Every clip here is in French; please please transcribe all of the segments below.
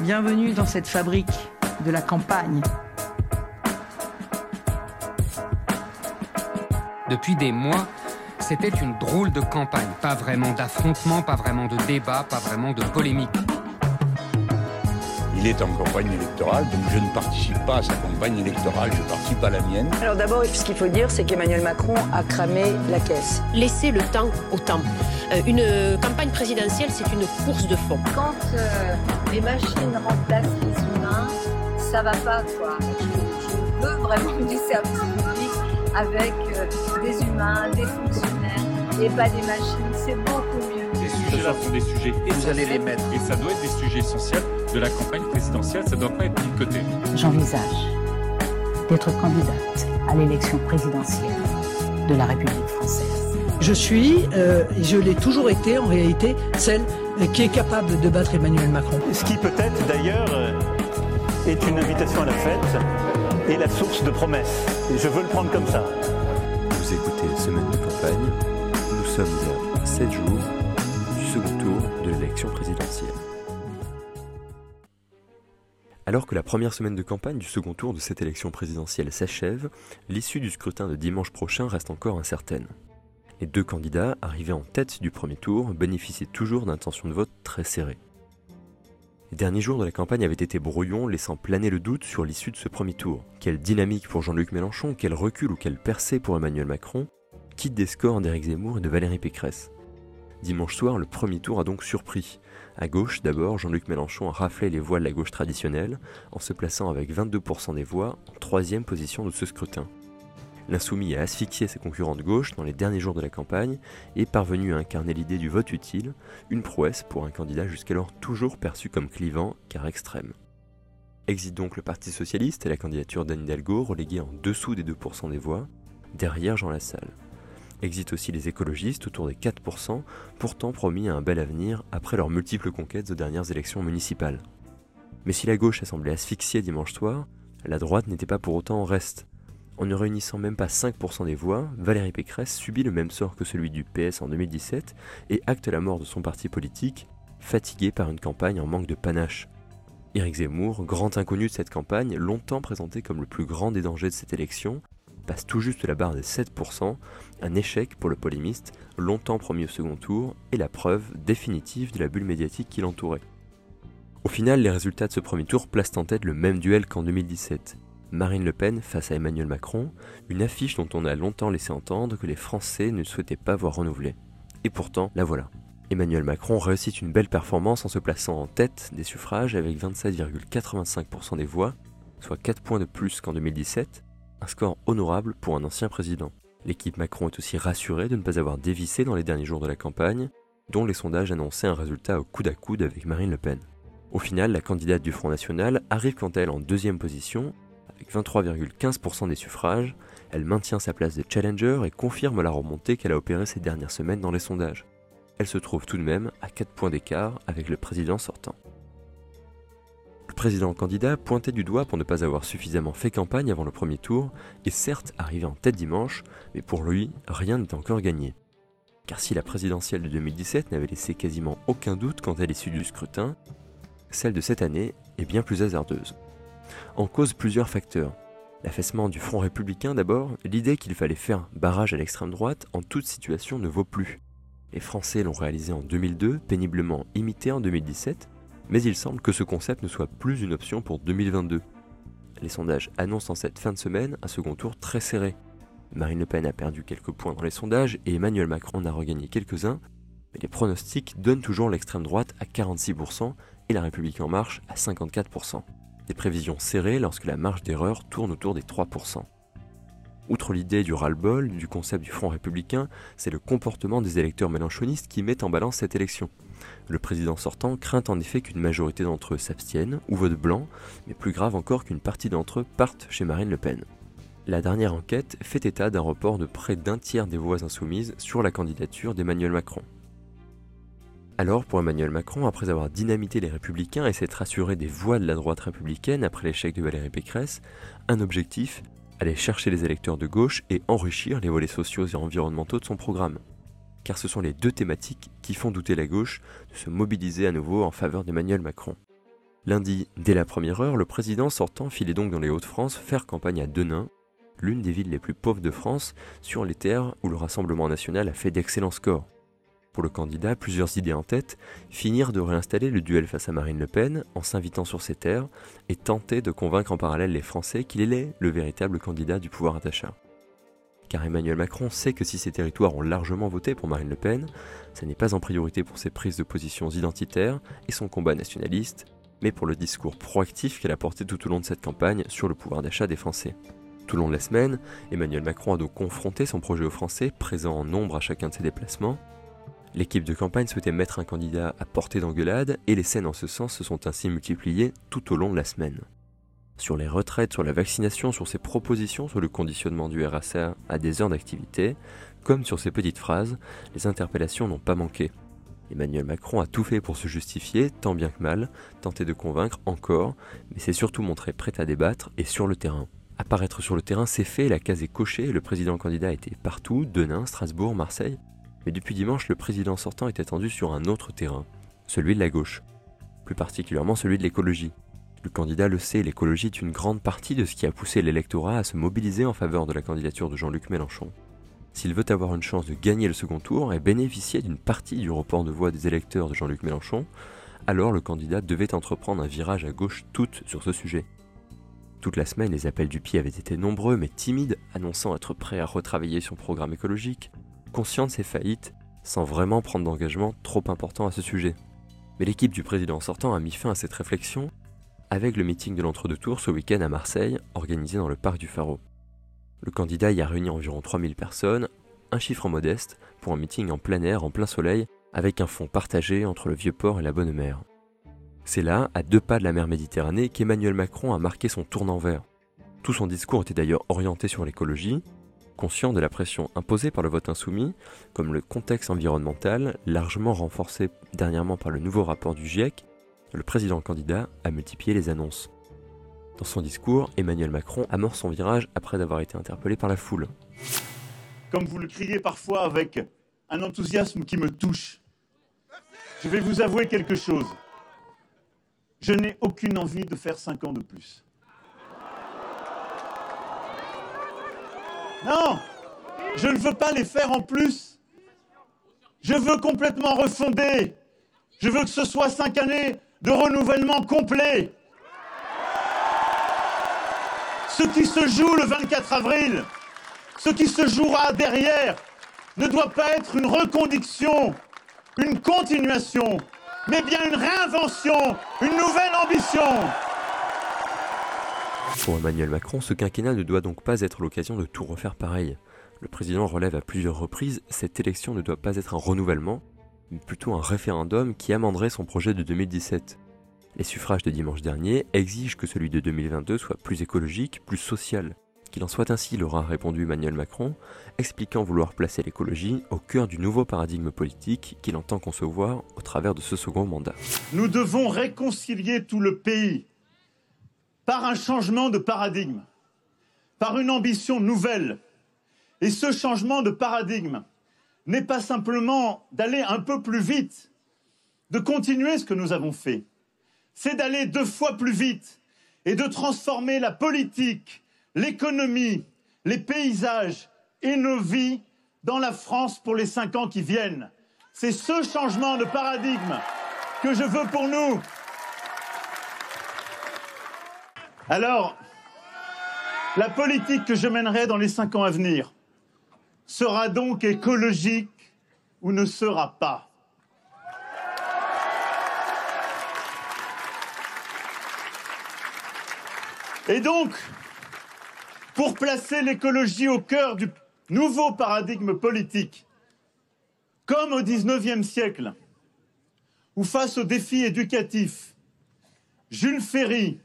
Bienvenue dans cette fabrique de la campagne. Depuis des mois, c'était une drôle de campagne. Pas vraiment d'affrontement, pas vraiment de débat, pas vraiment de polémique. Il est en campagne électorale, donc je ne participe pas à sa campagne électorale, je participe à la mienne. Alors d'abord, ce qu'il faut dire, c'est qu'Emmanuel Macron a cramé la caisse. Laissez le temps au temps. Euh, une campagne présidentielle, c'est une course de fond. Quand euh, les machines remplacent les humains, ça va pas, quoi. Je, veux vraiment du service public avec euh, des humains, des fonctionnaires et pas des machines. C'est beaucoup mieux. Ces sujets-là sont des sujets Vous allez les mettre. Et ça doit être des sujets essentiels de la campagne présidentielle. Ça ne doit pas être mis de côté. J'envisage d'être candidate à l'élection présidentielle de la République française. Je suis, euh, et je l'ai toujours été en réalité, celle qui est capable de battre Emmanuel Macron. Ce qui peut-être d'ailleurs est une invitation à la fête et la source de promesses. Et je veux le prendre comme ça. Vous écoutez Semaine de campagne. Nous sommes à 7 jours du second tour de l'élection présidentielle. Alors que la première semaine de campagne du second tour de cette élection présidentielle s'achève, l'issue du scrutin de dimanche prochain reste encore incertaine. Les deux candidats, arrivés en tête du premier tour, bénéficient toujours d'intentions de vote très serrées. Les derniers jours de la campagne avaient été brouillons, laissant planer le doute sur l'issue de ce premier tour. Quelle dynamique pour Jean-Luc Mélenchon, quel recul ou quelle percée pour Emmanuel Macron, quitte des scores d'Éric Zemmour et de Valérie Pécresse. Dimanche soir, le premier tour a donc surpris. À gauche, d'abord, Jean-Luc Mélenchon a raflé les voix de la gauche traditionnelle, en se plaçant avec 22% des voix en troisième position de ce scrutin. L'insoumis a asphyxié ses concurrents de gauche dans les derniers jours de la campagne et parvenu à incarner l'idée du vote utile, une prouesse pour un candidat jusqu'alors toujours perçu comme clivant car extrême. Exit donc le Parti Socialiste et la candidature d'Anne Hidalgo reléguée en dessous des 2% des voix, derrière Jean Lassalle. Exit aussi les écologistes autour des 4%, pourtant promis à un bel avenir après leurs multiples conquêtes aux dernières élections municipales. Mais si la gauche a semblé asphyxiée dimanche soir, la droite n'était pas pour autant en reste. En ne réunissant même pas 5% des voix, Valérie Pécresse subit le même sort que celui du PS en 2017 et acte la mort de son parti politique, fatigué par une campagne en manque de panache. Éric Zemmour, grand inconnu de cette campagne, longtemps présenté comme le plus grand des dangers de cette élection, passe tout juste la barre des 7%, un échec pour le polémiste, longtemps promis au second tour, et la preuve définitive de la bulle médiatique qui l'entourait. Au final, les résultats de ce premier tour placent en tête le même duel qu'en 2017. Marine Le Pen face à Emmanuel Macron, une affiche dont on a longtemps laissé entendre que les Français ne souhaitaient pas voir renouveler. Et pourtant, la voilà. Emmanuel Macron réussit une belle performance en se plaçant en tête des suffrages avec 27,85% des voix, soit 4 points de plus qu'en 2017, un score honorable pour un ancien président. L'équipe Macron est aussi rassurée de ne pas avoir dévissé dans les derniers jours de la campagne, dont les sondages annonçaient un résultat au coude à coude avec Marine Le Pen. Au final, la candidate du Front National arrive quant à elle en deuxième position, avec 23,15% des suffrages, elle maintient sa place de challenger et confirme la remontée qu'elle a opérée ces dernières semaines dans les sondages. Elle se trouve tout de même à 4 points d'écart avec le président sortant. Le président candidat pointait du doigt pour ne pas avoir suffisamment fait campagne avant le premier tour, et certes arrivé en tête dimanche, mais pour lui, rien n'est encore gagné. Car si la présidentielle de 2017 n'avait laissé quasiment aucun doute quant à l'issue du scrutin, celle de cette année est bien plus hasardeuse. En cause plusieurs facteurs. L'affaissement du Front républicain d'abord, l'idée qu'il fallait faire barrage à l'extrême droite en toute situation ne vaut plus. Les Français l'ont réalisé en 2002, péniblement imité en 2017, mais il semble que ce concept ne soit plus une option pour 2022. Les sondages annoncent en cette fin de semaine un second tour très serré. Marine Le Pen a perdu quelques points dans les sondages et Emmanuel Macron en a regagné quelques-uns, mais les pronostics donnent toujours l'extrême droite à 46% et la République en marche à 54%. Des prévisions serrées lorsque la marge d'erreur tourne autour des 3%. Outre l'idée du ras-le-bol, du concept du Front républicain, c'est le comportement des électeurs mélenchonistes qui met en balance cette élection. Le président sortant craint en effet qu'une majorité d'entre eux s'abstiennent ou votent blanc, mais plus grave encore qu'une partie d'entre eux partent chez Marine Le Pen. La dernière enquête fait état d'un report de près d'un tiers des voix insoumises sur la candidature d'Emmanuel Macron. Alors, pour Emmanuel Macron, après avoir dynamité les républicains et s'être assuré des voix de la droite républicaine après l'échec de Valérie Pécresse, un objectif, aller chercher les électeurs de gauche et enrichir les volets sociaux et environnementaux de son programme. Car ce sont les deux thématiques qui font douter la gauche de se mobiliser à nouveau en faveur d'Emmanuel Macron. Lundi, dès la première heure, le président sortant filait donc dans les Hauts-de-France faire campagne à Denain, l'une des villes les plus pauvres de France, sur les terres où le Rassemblement national a fait d'excellents scores. Pour le candidat, plusieurs idées en tête, finir de réinstaller le duel face à Marine Le Pen en s'invitant sur ses terres et tenter de convaincre en parallèle les Français qu'il est le véritable candidat du pouvoir d'achat. Car Emmanuel Macron sait que si ces territoires ont largement voté pour Marine Le Pen, ce n'est pas en priorité pour ses prises de positions identitaires et son combat nationaliste, mais pour le discours proactif qu'elle a porté tout au long de cette campagne sur le pouvoir d'achat des Français. Tout au long de la semaine, Emmanuel Macron a donc confronté son projet aux Français, présent en nombre à chacun de ses déplacements. L'équipe de campagne souhaitait mettre un candidat à portée d'engueulade et les scènes en ce sens se sont ainsi multipliées tout au long de la semaine. Sur les retraites, sur la vaccination, sur ses propositions sur le conditionnement du RSA à des heures d'activité, comme sur ses petites phrases, les interpellations n'ont pas manqué. Emmanuel Macron a tout fait pour se justifier, tant bien que mal, tenter de convaincre encore, mais s'est surtout montré prêt à débattre et sur le terrain. Apparaître sur le terrain, c'est fait, la case est cochée, le président candidat était partout, Denain, Strasbourg, Marseille. Mais depuis dimanche, le président sortant est attendu sur un autre terrain, celui de la gauche, plus particulièrement celui de l'écologie. Le candidat le sait, l'écologie est une grande partie de ce qui a poussé l'électorat à se mobiliser en faveur de la candidature de Jean-Luc Mélenchon. S'il veut avoir une chance de gagner le second tour et bénéficier d'une partie du report de voix des électeurs de Jean-Luc Mélenchon, alors le candidat devait entreprendre un virage à gauche toute sur ce sujet. Toute la semaine, les appels du pied avaient été nombreux mais timides, annonçant être prêt à retravailler son programme écologique, conscient de ses faillites, sans vraiment prendre d'engagement trop important à ce sujet. Mais l'équipe du président sortant a mis fin à cette réflexion avec le meeting de l'entre-deux tours ce week-end à Marseille, organisé dans le parc du Pharaon. Le candidat y a réuni environ 3000 personnes, un chiffre modeste, pour un meeting en plein air, en plein soleil, avec un fond partagé entre le Vieux-Port et la Bonne Mer. C'est là, à deux pas de la mer Méditerranée, qu'Emmanuel Macron a marqué son tournant vert. Tout son discours était d'ailleurs orienté sur l'écologie, conscient de la pression imposée par le vote insoumis, comme le contexte environnemental, largement renforcé dernièrement par le nouveau rapport du GIEC, le président candidat a multiplié les annonces. Dans son discours, Emmanuel Macron amorce son virage après avoir été interpellé par la foule. Comme vous le criez parfois avec un enthousiasme qui me touche, je vais vous avouer quelque chose. Je n'ai aucune envie de faire cinq ans de plus. Non, je ne veux pas les faire en plus. Je veux complètement refonder. Je veux que ce soit cinq années de renouvellement complet. Ce qui se joue le 24 avril, ce qui se jouera derrière, ne doit pas être une reconduction, une continuation, mais bien une réinvention, une nouvelle ambition. Pour Emmanuel Macron, ce quinquennat ne doit donc pas être l'occasion de tout refaire pareil. Le président relève à plusieurs reprises, cette élection ne doit pas être un renouvellement, mais plutôt un référendum qui amenderait son projet de 2017. Les suffrages de dimanche dernier exigent que celui de 2022 soit plus écologique, plus social. Qu'il en soit ainsi, l'aura répondu Emmanuel Macron, expliquant vouloir placer l'écologie au cœur du nouveau paradigme politique qu'il entend concevoir au travers de ce second mandat. Nous devons réconcilier tout le pays par un changement de paradigme, par une ambition nouvelle. Et ce changement de paradigme n'est pas simplement d'aller un peu plus vite, de continuer ce que nous avons fait c'est d'aller deux fois plus vite et de transformer la politique, l'économie, les paysages et nos vies dans la France pour les cinq ans qui viennent. C'est ce changement de paradigme que je veux pour nous. Alors, la politique que je mènerai dans les cinq ans à venir sera donc écologique ou ne sera pas. Et donc, pour placer l'écologie au cœur du nouveau paradigme politique, comme au XIXe siècle, où face aux défis éducatifs, Jules Ferry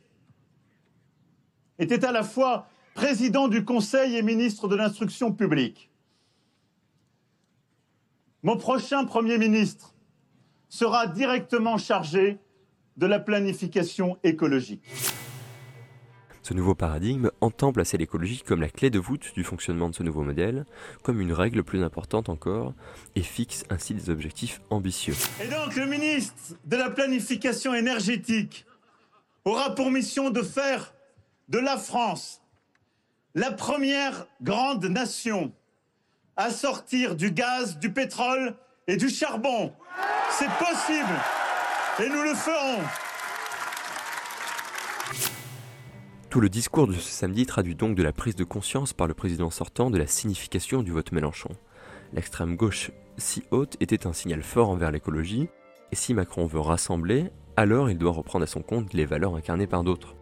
était à la fois président du Conseil et ministre de l'Instruction publique. Mon prochain Premier ministre sera directement chargé de la planification écologique. Ce nouveau paradigme entend placer l'écologie comme la clé de voûte du fonctionnement de ce nouveau modèle, comme une règle plus importante encore, et fixe ainsi des objectifs ambitieux. Et donc le ministre de la planification énergétique aura pour mission de faire de la France la première grande nation à sortir du gaz, du pétrole et du charbon. C'est possible et nous le ferons. Tout le discours de ce samedi traduit donc de la prise de conscience par le président sortant de la signification du vote Mélenchon. L'extrême gauche si haute était un signal fort envers l'écologie, et si Macron veut rassembler, alors il doit reprendre à son compte les valeurs incarnées par d'autres.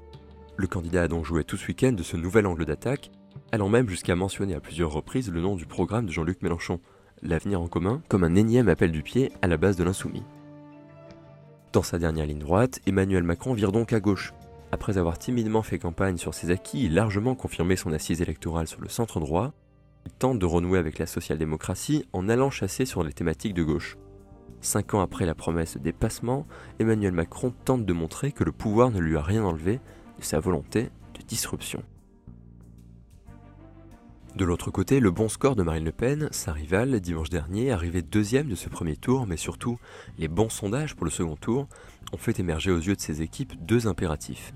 Le candidat a donc joué tout ce week-end de ce nouvel angle d'attaque, allant même jusqu'à mentionner à plusieurs reprises le nom du programme de Jean-Luc Mélenchon, L'avenir en commun, comme un énième appel du pied à la base de l'insoumis. Dans sa dernière ligne droite, Emmanuel Macron vire donc à gauche. Après avoir timidement fait campagne sur ses acquis et largement confirmé son assise électorale sur le centre droit, il tente de renouer avec la social-démocratie en allant chasser sur les thématiques de gauche. Cinq ans après la promesse de dépassement, Emmanuel Macron tente de montrer que le pouvoir ne lui a rien enlevé sa volonté de disruption. De l'autre côté, le bon score de Marine Le Pen, sa rivale, dimanche dernier, arrivée deuxième de ce premier tour, mais surtout les bons sondages pour le second tour, ont fait émerger aux yeux de ses équipes deux impératifs.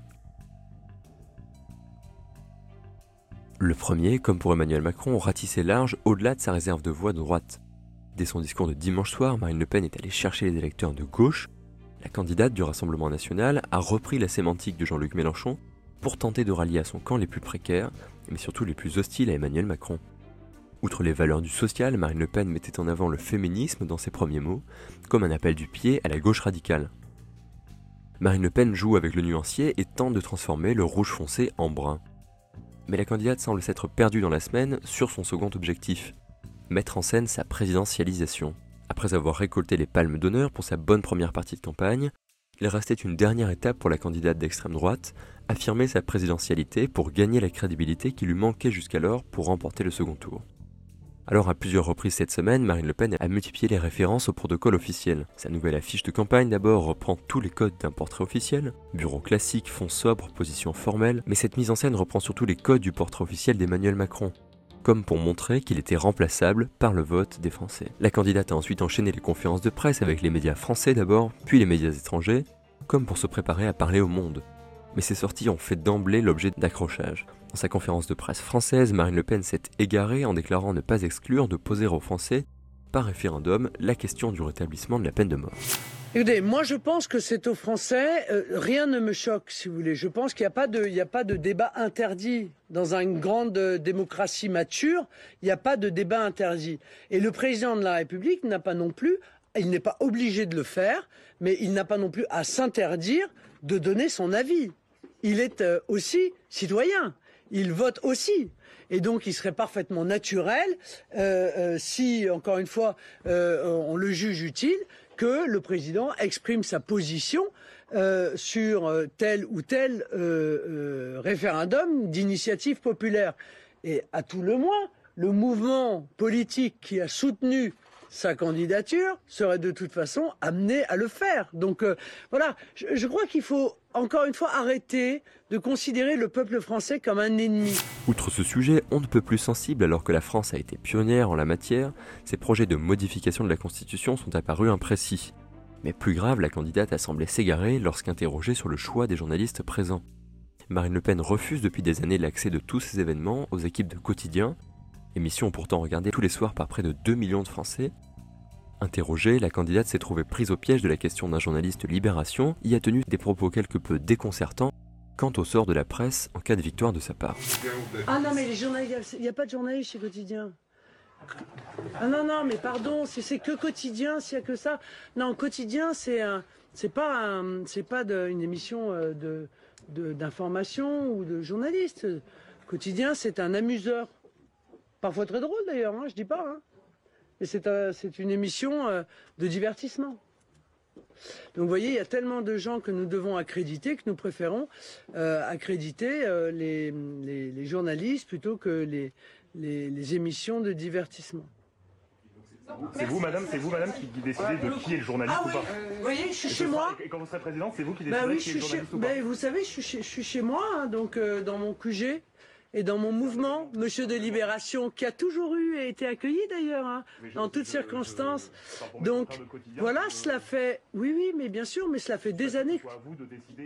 Le premier, comme pour Emmanuel Macron, ratissait large au-delà de sa réserve de voix de droite. Dès son discours de dimanche soir, Marine Le Pen est allée chercher les électeurs de gauche. La candidate du Rassemblement national a repris la sémantique de Jean-Luc Mélenchon pour tenter de rallier à son camp les plus précaires, mais surtout les plus hostiles à Emmanuel Macron. Outre les valeurs du social, Marine Le Pen mettait en avant le féminisme dans ses premiers mots, comme un appel du pied à la gauche radicale. Marine Le Pen joue avec le nuancier et tente de transformer le rouge foncé en brun. Mais la candidate semble s'être perdue dans la semaine sur son second objectif, mettre en scène sa présidentialisation. Après avoir récolté les palmes d'honneur pour sa bonne première partie de campagne, il restait une dernière étape pour la candidate d'extrême droite, affirmer sa présidentialité pour gagner la crédibilité qui lui manquait jusqu'alors pour remporter le second tour. Alors à plusieurs reprises cette semaine, Marine Le Pen a multiplié les références au protocole officiel. Sa nouvelle affiche de campagne d'abord reprend tous les codes d'un portrait officiel, bureau classique, fond sobre, position formelle, mais cette mise en scène reprend surtout les codes du portrait officiel d'Emmanuel Macron, comme pour montrer qu'il était remplaçable par le vote des Français. La candidate a ensuite enchaîné les conférences de presse avec les médias français d'abord, puis les médias étrangers, comme pour se préparer à parler au monde mais ces sorties ont fait d'emblée l'objet d'accrochages. Dans sa conférence de presse française, Marine Le Pen s'est égarée en déclarant ne pas exclure de poser aux Français, par référendum, la question du rétablissement de la peine de mort. Écoutez, moi je pense que c'est aux Français, euh, rien ne me choque si vous voulez. Je pense qu'il n'y a, pas de, débat interdit. Dans une grande démocratie mature, il n'y a pas de débat interdit. Et le président de la République n'a pas non plus, il n'est pas obligé de le faire, mais il n'a pas non plus à s'interdire de donner son avis il est euh, aussi citoyen. Il vote aussi. Et donc, il serait parfaitement naturel, euh, euh, si, encore une fois, on le juge utile, que le président exprime sa position sur tel ou tel référendum d'initiative populaire. Et à tout le moins, le mouvement politique qui a soutenu sa candidature serait de toute façon amené à le faire. Donc voilà, je crois qu'il faut encore une fois, arrêter de considérer le peuple français comme un ennemi. Outre ce sujet, on ne peut plus sensible alors que la France a été pionnière en la matière, ses projets de modification de la Constitution sont apparus imprécis. Mais plus grave, la candidate a semblé s'égarer lorsqu'interrogée sur le choix des journalistes présents. Marine Le Pen refuse depuis des années l'accès de tous ces événements aux équipes de quotidien, émission pourtant regardée tous les soirs par près de 2 millions de Français, Interrogée, la candidate s'est trouvée prise au piège de la question d'un journaliste Libération, y a tenu des propos quelque peu déconcertants quant au sort de la presse en cas de victoire de sa part. Ah non, mais les journalistes, il n'y a, pas de journalistes chez Quotidien. Ah non, non, mais pardon, c'est que Quotidien, s'il n'y a que ça. Non, Quotidien, c'est c'est pas, pas une émission euh, de, d'information ou de journaliste. Quotidien, c'est un amuseur. Parfois très drôle d'ailleurs, hein, je dis pas. Hein. Et c'est une émission euh, de divertissement. Donc vous voyez, il y a tellement de gens que nous devons accréditer que nous préférons euh, accréditer euh, les, journalistes plutôt que les, les, émissions de divertissement. C'est vous, madame, c'est vous, madame, qui décidez de qui est le journaliste ah ou pas Vous voyez, je suis chez moi. Et quand vous serez présidente, c'est vous qui bah décidez qui est le journaliste ou pas Vous savez, je suis chez, moi, hein, donc dans mon QG, et dans mon mouvement, Monsieur de Libération, qui a toujours eu et été accueilli d'ailleurs, hein, dans toutes circonstances. Donc voilà, cela fait, oui, oui, mais bien sûr, mais cela fait des années.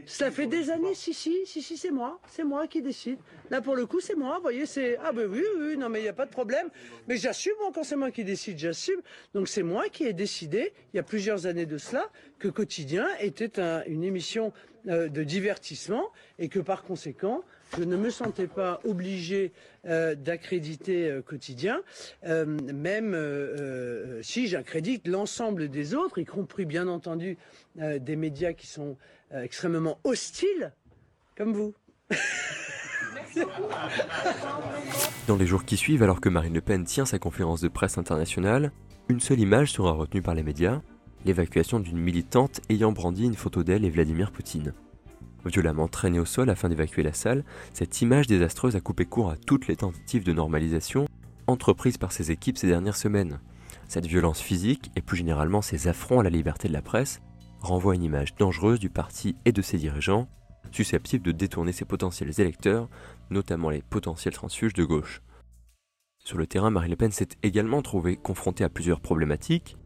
Cela fait des années, si, si, si, si, c'est moi, c'est moi qui décide. Là, pour le coup, c'est moi. Vous voyez, c'est ah ben oui, oui, non, mais il n'y a pas de problème. Mais j'assume quand c'est moi qui décide, j'assume. Donc c'est moi qui ai décidé, il y a plusieurs années de cela, que Quotidien était une émission euh, de divertissement et que par conséquent, je ne me sentais pas obligé euh, d'accréditer euh, quotidien, euh, même si j'accrédite l'ensemble des autres, y compris bien entendu des médias qui sont extrêmement hostiles, comme vous. Dans les jours qui suivent, alors que Marine Le Pen tient sa conférence de presse internationale, une seule image sera retenue par les médias, l'évacuation d'une militante ayant brandi une photo d'elle et Vladimir Poutine. Violemment traînée au sol afin d'évacuer la salle, cette image désastreuse a coupé court à toutes les tentatives de normalisation entreprises par ses équipes ces dernières semaines. Cette violence physique, et plus généralement ces affronts à la liberté de la presse, renvoient une image dangereuse du parti et de ses dirigeants, susceptibles de détourner ses potentiels électeurs, notamment les potentiels transfuges de gauche. Sur le terrain, Marine Le Pen s'est également trouvée confrontée à plusieurs problématiques.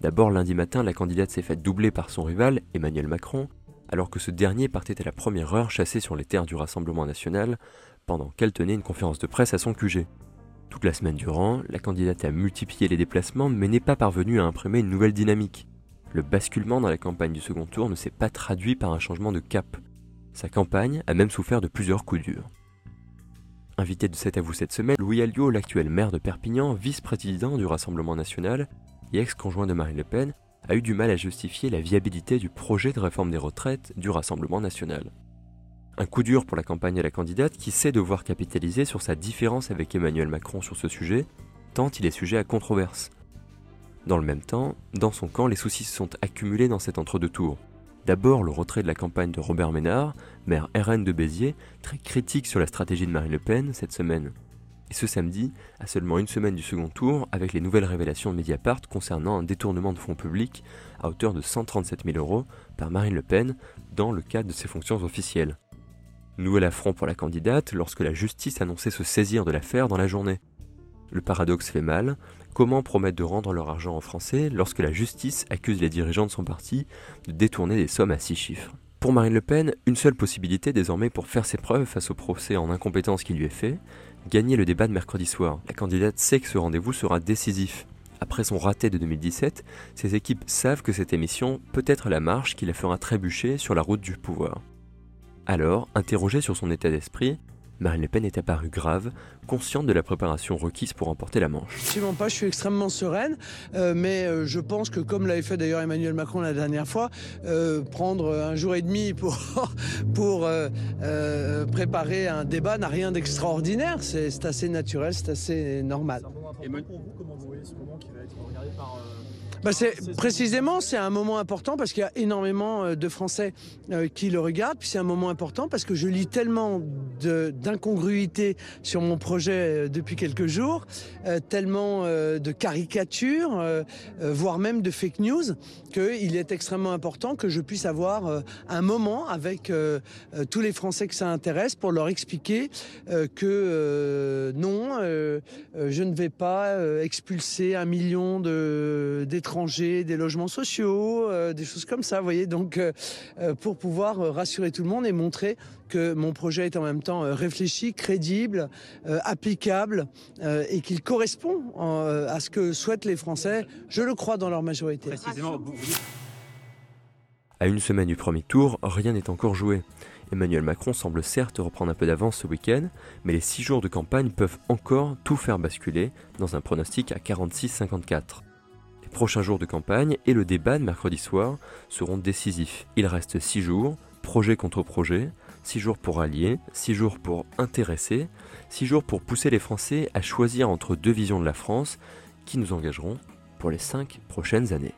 D'abord, lundi matin, la candidate s'est faite doubler par son rival, Emmanuel Macron, alors que ce dernier partait à la première heure chassé sur les terres du Rassemblement national pendant qu'elle tenait une conférence de presse à son QG. Toute la semaine durant, la candidate a multiplié les déplacements mais n'est pas parvenue à imprimer une nouvelle dynamique. Le basculement dans la campagne du second tour ne s'est pas traduit par un changement de cap. Sa campagne a même souffert de plusieurs coups durs. Invité de 7 à vous cette semaine, Louis Alliot, l'actuel maire de Perpignan, vice-président du Rassemblement national et ex-conjoint de Marine Le Pen, a eu du mal à justifier la viabilité du projet de réforme des retraites du Rassemblement national. Un coup dur pour la campagne et la candidate qui sait devoir capitaliser sur sa différence avec Emmanuel Macron sur ce sujet, tant il est sujet à controverse. Dans le même temps, dans son camp, les soucis se sont accumulés dans cet entre-deux tours. D'abord le retrait de la campagne de Robert Ménard, maire RN de Béziers, très critique sur la stratégie de Marine Le Pen cette semaine et ce samedi, à seulement une semaine du second tour, avec les nouvelles révélations de Mediapart concernant un détournement de fonds publics à hauteur de 137 000 euros par Marine Le Pen dans le cadre de ses fonctions officielles. Nouvel affront pour la candidate lorsque la justice annonçait se saisir de l'affaire dans la journée. Le paradoxe fait mal. Comment promettre de rendre leur argent en français lorsque la justice accuse les dirigeants de son parti de détourner des sommes à six chiffres? Pour Marine Le Pen, une seule possibilité désormais pour faire ses preuves face au procès en incompétence qui lui est fait, gagner le débat de mercredi soir. La candidate sait que ce rendez-vous sera décisif. Après son raté de 2017, ses équipes savent que cette émission peut être la marche qui la fera trébucher sur la route du pouvoir. Alors, interrogée sur son état d'esprit, Marine Le Pen est apparue grave, consciente de la préparation requise pour emporter la manche. Absolument pas, je suis extrêmement sereine, euh, mais euh, je pense que comme l'avait fait d'ailleurs Emmanuel Macron la dernière fois, euh, prendre un jour et demi pour, pour préparer un débat n'a rien d'extraordinaire, c'est assez naturel, c'est assez normal. comment vous voyez ce moment qui va être regardé par bah c'est précisément, c'est un moment important parce qu'il y a énormément euh, de Français euh, qui le regardent. Puis c'est un moment important parce que je lis tellement d'incongruités sur mon projet euh, depuis quelques jours, tellement de caricatures, voire même de fake news, qu'il est extrêmement important que je puisse avoir un moment avec tous les Français que ça intéresse pour leur expliquer que non, je ne vais pas expulser un million d'étrangers des logements sociaux, euh, des choses comme ça, vous voyez. Donc, euh, euh, pour pouvoir rassurer tout le monde et montrer que mon projet est en même temps réfléchi, crédible, applicable et qu'il correspond à ce que souhaitent les Français, je le crois dans leur majorité. À une semaine du premier tour, rien n'est encore joué. Emmanuel Macron semble certes reprendre un peu d'avance ce week-end, mais les six jours de campagne peuvent encore tout faire basculer dans un pronostic à 46-54 prochains jours de campagne et le débat de mercredi soir seront décisifs. Il reste 6 jours, projet contre projet, 6 jours pour allier, 6 jours pour intéresser, 6 jours pour pousser les Français à choisir entre deux visions de la France qui nous engageront pour les 5 prochaines années.